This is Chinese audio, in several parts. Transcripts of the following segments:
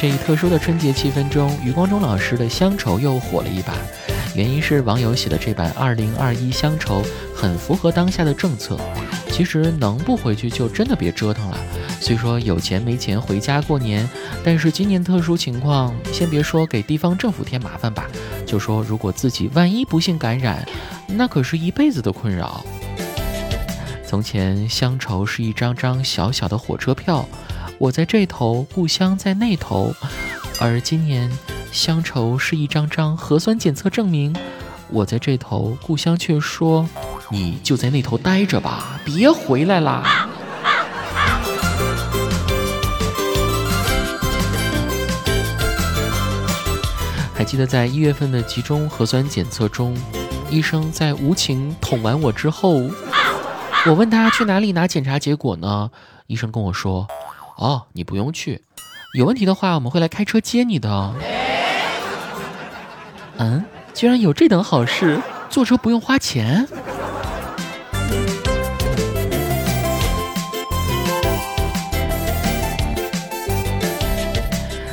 这一特殊的春节气氛中，余光中老师的《乡愁》又火了一把。原因是网友写的这版二零二一乡愁很符合当下的政策。其实能不回去就真的别折腾了。虽说有钱没钱回家过年，但是今年特殊情况，先别说给地方政府添麻烦吧，就说如果自己万一不幸感染，那可是一辈子的困扰。从前乡愁是一张张小小的火车票，我在这头，故乡在那头，而今年。乡愁是一张张核酸检测证明，我在这头，故乡却说：“你就在那头待着吧，别回来啦。”还记得在一月份的集中核酸检测中，医生在无情捅完我之后，我问他去哪里拿检查结果呢？医生跟我说：“哦，你不用去，有问题的话我们会来开车接你的。”嗯，居然有这等好事，坐车不用花钱。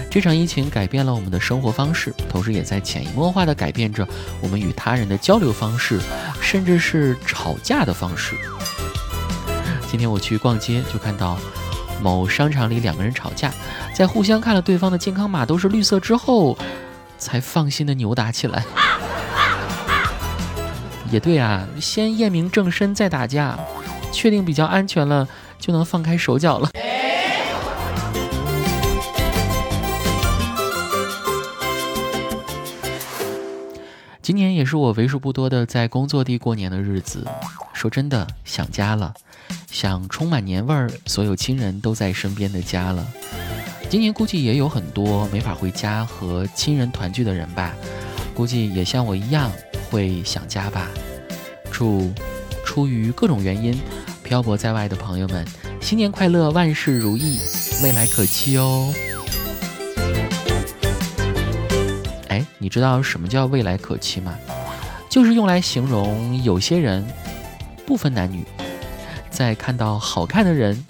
这场疫情改变了我们的生活方式，同时也在潜移默化的改变着我们与他人的交流方式，甚至是吵架的方式。今天我去逛街，就看到某商场里两个人吵架，在互相看了对方的健康码都是绿色之后。才放心的扭打起来，也对啊，先验明正身再打架，确定比较安全了，就能放开手脚了。今年也是我为数不多的在工作地过年的日子，说真的，想家了，想充满年味儿，所有亲人都在身边的家了。今年估计也有很多没法回家和亲人团聚的人吧，估计也像我一样会想家吧。祝出于各种原因漂泊在外的朋友们新年快乐，万事如意，未来可期哦。哎，你知道什么叫未来可期吗？就是用来形容有些人不分男女，在看到好看的人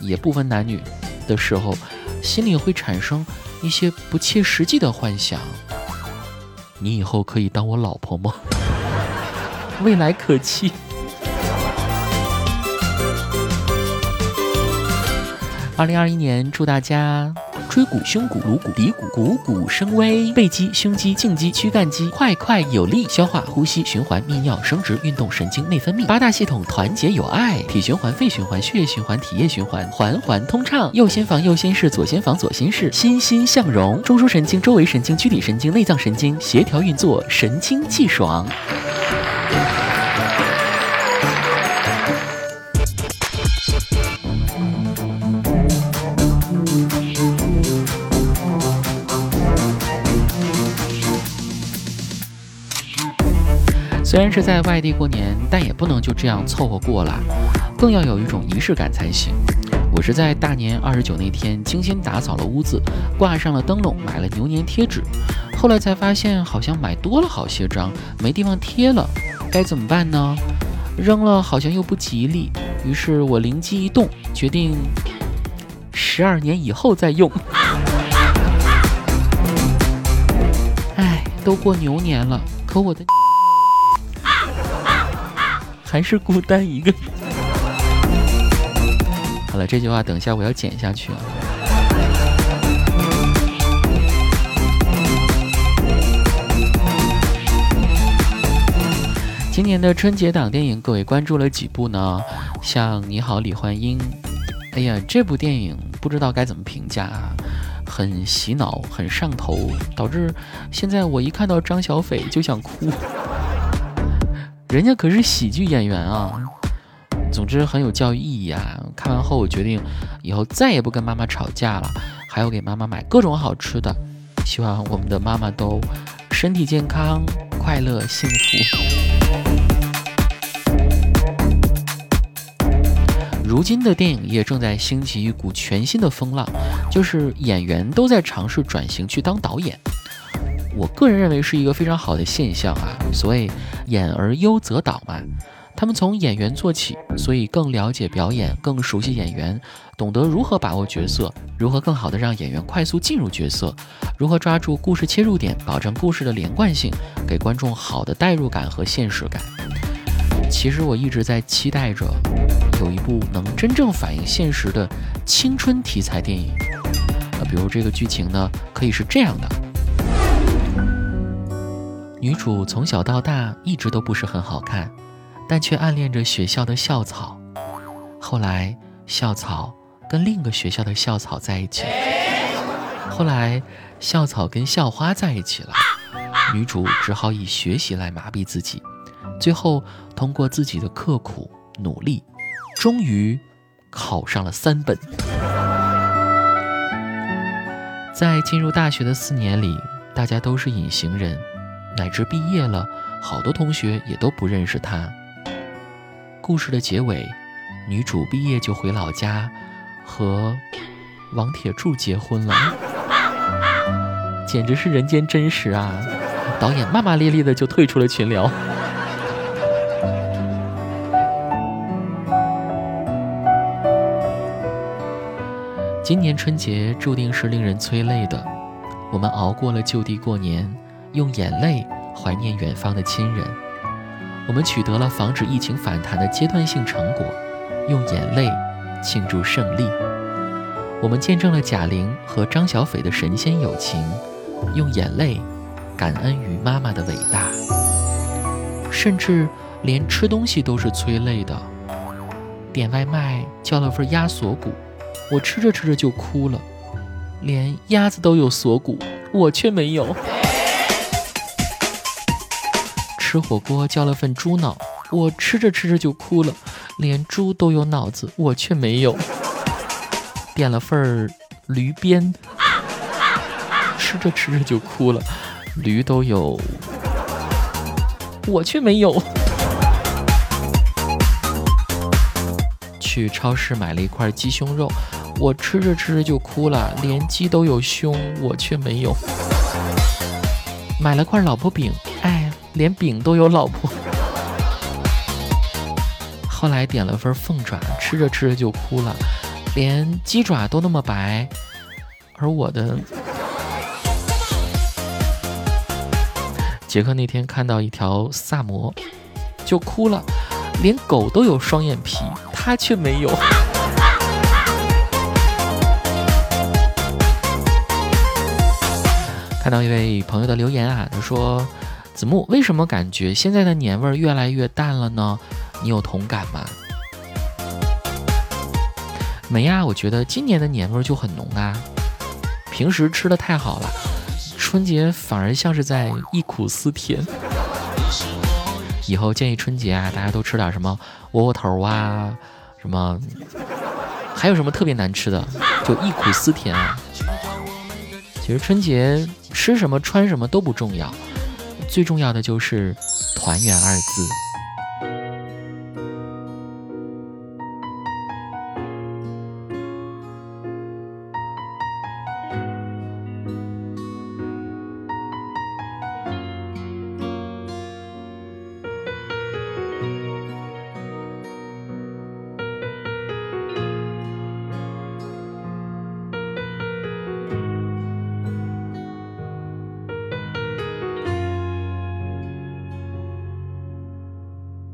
也不分男女的时候。心里会产生一些不切实际的幻想。你以后可以当我老婆吗？未来可期。二零二一年，祝大家。椎骨、胸骨、颅骨、骶骨，股骨生威；背肌、胸肌、颈肌、躯干肌，快快有力；消化、呼吸、循环、泌尿、生殖、运动、神经、内分泌，八大系统团结友爱；体循环、肺循环、血液循环、体液循环，环环通畅；右心房、右心室、左心房、左心室，欣欣向荣；中枢神经、周围神经、躯体神经、内脏神经协调运作，神清气爽。虽然是在外地过年，但也不能就这样凑合过了，更要有一种仪式感才行。我是在大年二十九那天精心打扫了屋子，挂上了灯笼，买了牛年贴纸。后来才发现好像买多了好些张，没地方贴了，该怎么办呢？扔了好像又不吉利，于是我灵机一动，决定十二年以后再用。哎，都过牛年了，可我的。还是孤单一个人。好了，这句话等一下我要剪下去啊。今年的春节档电影，各位关注了几部呢？像《你好，李焕英》。哎呀，这部电影不知道该怎么评价啊，很洗脑，很上头，导致现在我一看到张小斐就想哭。人家可是喜剧演员啊，总之很有教育意义啊！看完后我决定，以后再也不跟妈妈吵架了，还要给妈妈买各种好吃的。希望我们的妈妈都身体健康、快乐幸福。如今的电影业正在兴起一股全新的风浪，就是演员都在尝试转型去当导演。我个人认为是一个非常好的现象啊！所谓“演而优则导”嘛，他们从演员做起，所以更了解表演，更熟悉演员，懂得如何把握角色，如何更好的让演员快速进入角色，如何抓住故事切入点，保证故事的连贯性，给观众好的代入感和现实感。其实我一直在期待着有一部能真正反映现实的青春题材电影。呃，比如这个剧情呢，可以是这样的：女主从小到大一直都不是很好看。但却暗恋着学校的校草，后来校草跟另一个学校的校草在一起，后来校草跟校花在一起了，女主只好以学习来麻痹自己，最后通过自己的刻苦努力，终于考上了三本。在进入大学的四年里，大家都是隐形人，乃至毕业了，好多同学也都不认识她。故事的结尾，女主毕业就回老家，和王铁柱结婚了，简直是人间真实啊！导演骂骂咧咧的就退出了群聊。今年春节注定是令人催泪的，我们熬过了就地过年，用眼泪怀念远方的亲人。我们取得了防止疫情反弹的阶段性成果，用眼泪庆祝胜利；我们见证了贾玲和张小斐的神仙友情，用眼泪感恩于妈妈的伟大。甚至连吃东西都是催泪的，点外卖叫了份鸭锁骨，我吃着吃着就哭了，连鸭子都有锁骨，我却没有。吃火锅叫了份猪脑，我吃着吃着就哭了，连猪都有脑子，我却没有。点了份驴鞭，吃着吃着就哭了，驴都有，我却没有。去超市买了一块鸡胸肉，我吃着吃着就哭了，连鸡都有胸，我却没有。买了块老婆饼，连饼都有老婆，后来点了份凤爪，吃着吃着就哭了，连鸡爪都那么白，而我的杰克那天看到一条萨摩就哭了，连狗都有双眼皮，他却没有。看到一位朋友的留言啊，他说。子木，为什么感觉现在的年味儿越来越淡了呢？你有同感吗？没呀，我觉得今年的年味儿就很浓啊。平时吃的太好了，春节反而像是在忆苦思甜。以后建议春节啊，大家都吃点什么窝窝头啊，什么，还有什么特别难吃的，就忆苦思甜啊。其实春节吃什么穿什么都不重要。最重要的就是“团圆”二字。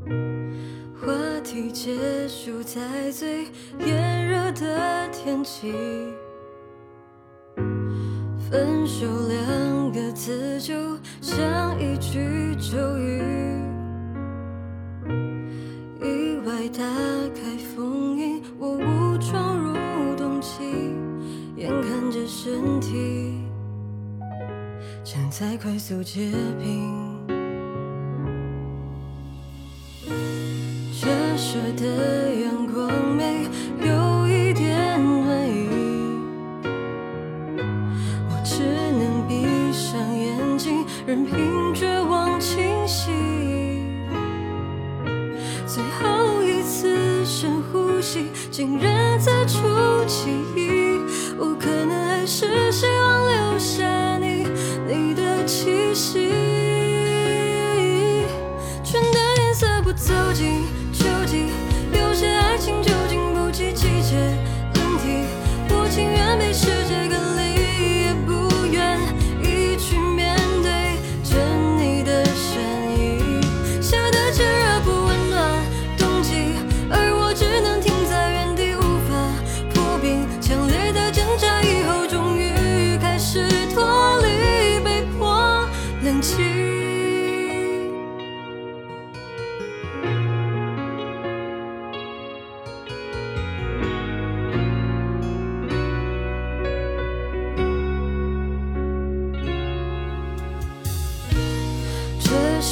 话题结束在最炎热的天气，分手两个字就像一句咒语，意外打开封印，我误闯入冬季，眼看着身体正在快速结冰。的阳光没有一点暖意，我只能闭上眼睛，任凭绝望侵袭。最后一次深呼吸，竟然在出奇迹。我可能还是希望留下你，你的气息。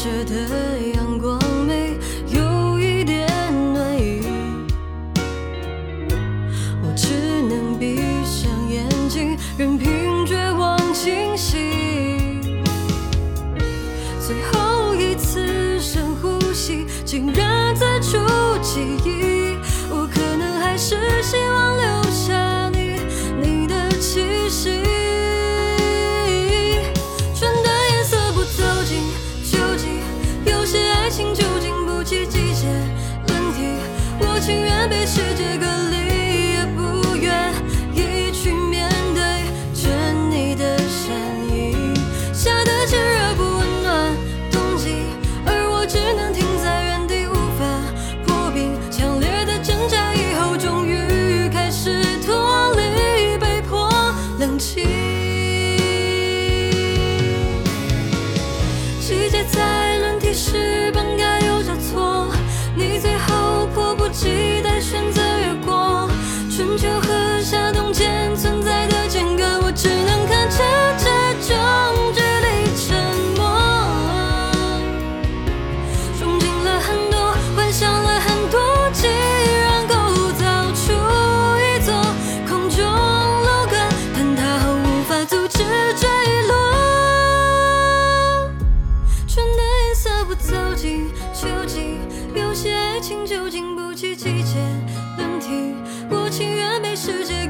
着的阳光没有一点暖意我只能闭上眼睛任凭绝望侵袭最后一次深呼吸竟然在触记忆心秋季有些爱情就经不起季节轮替我情愿被世界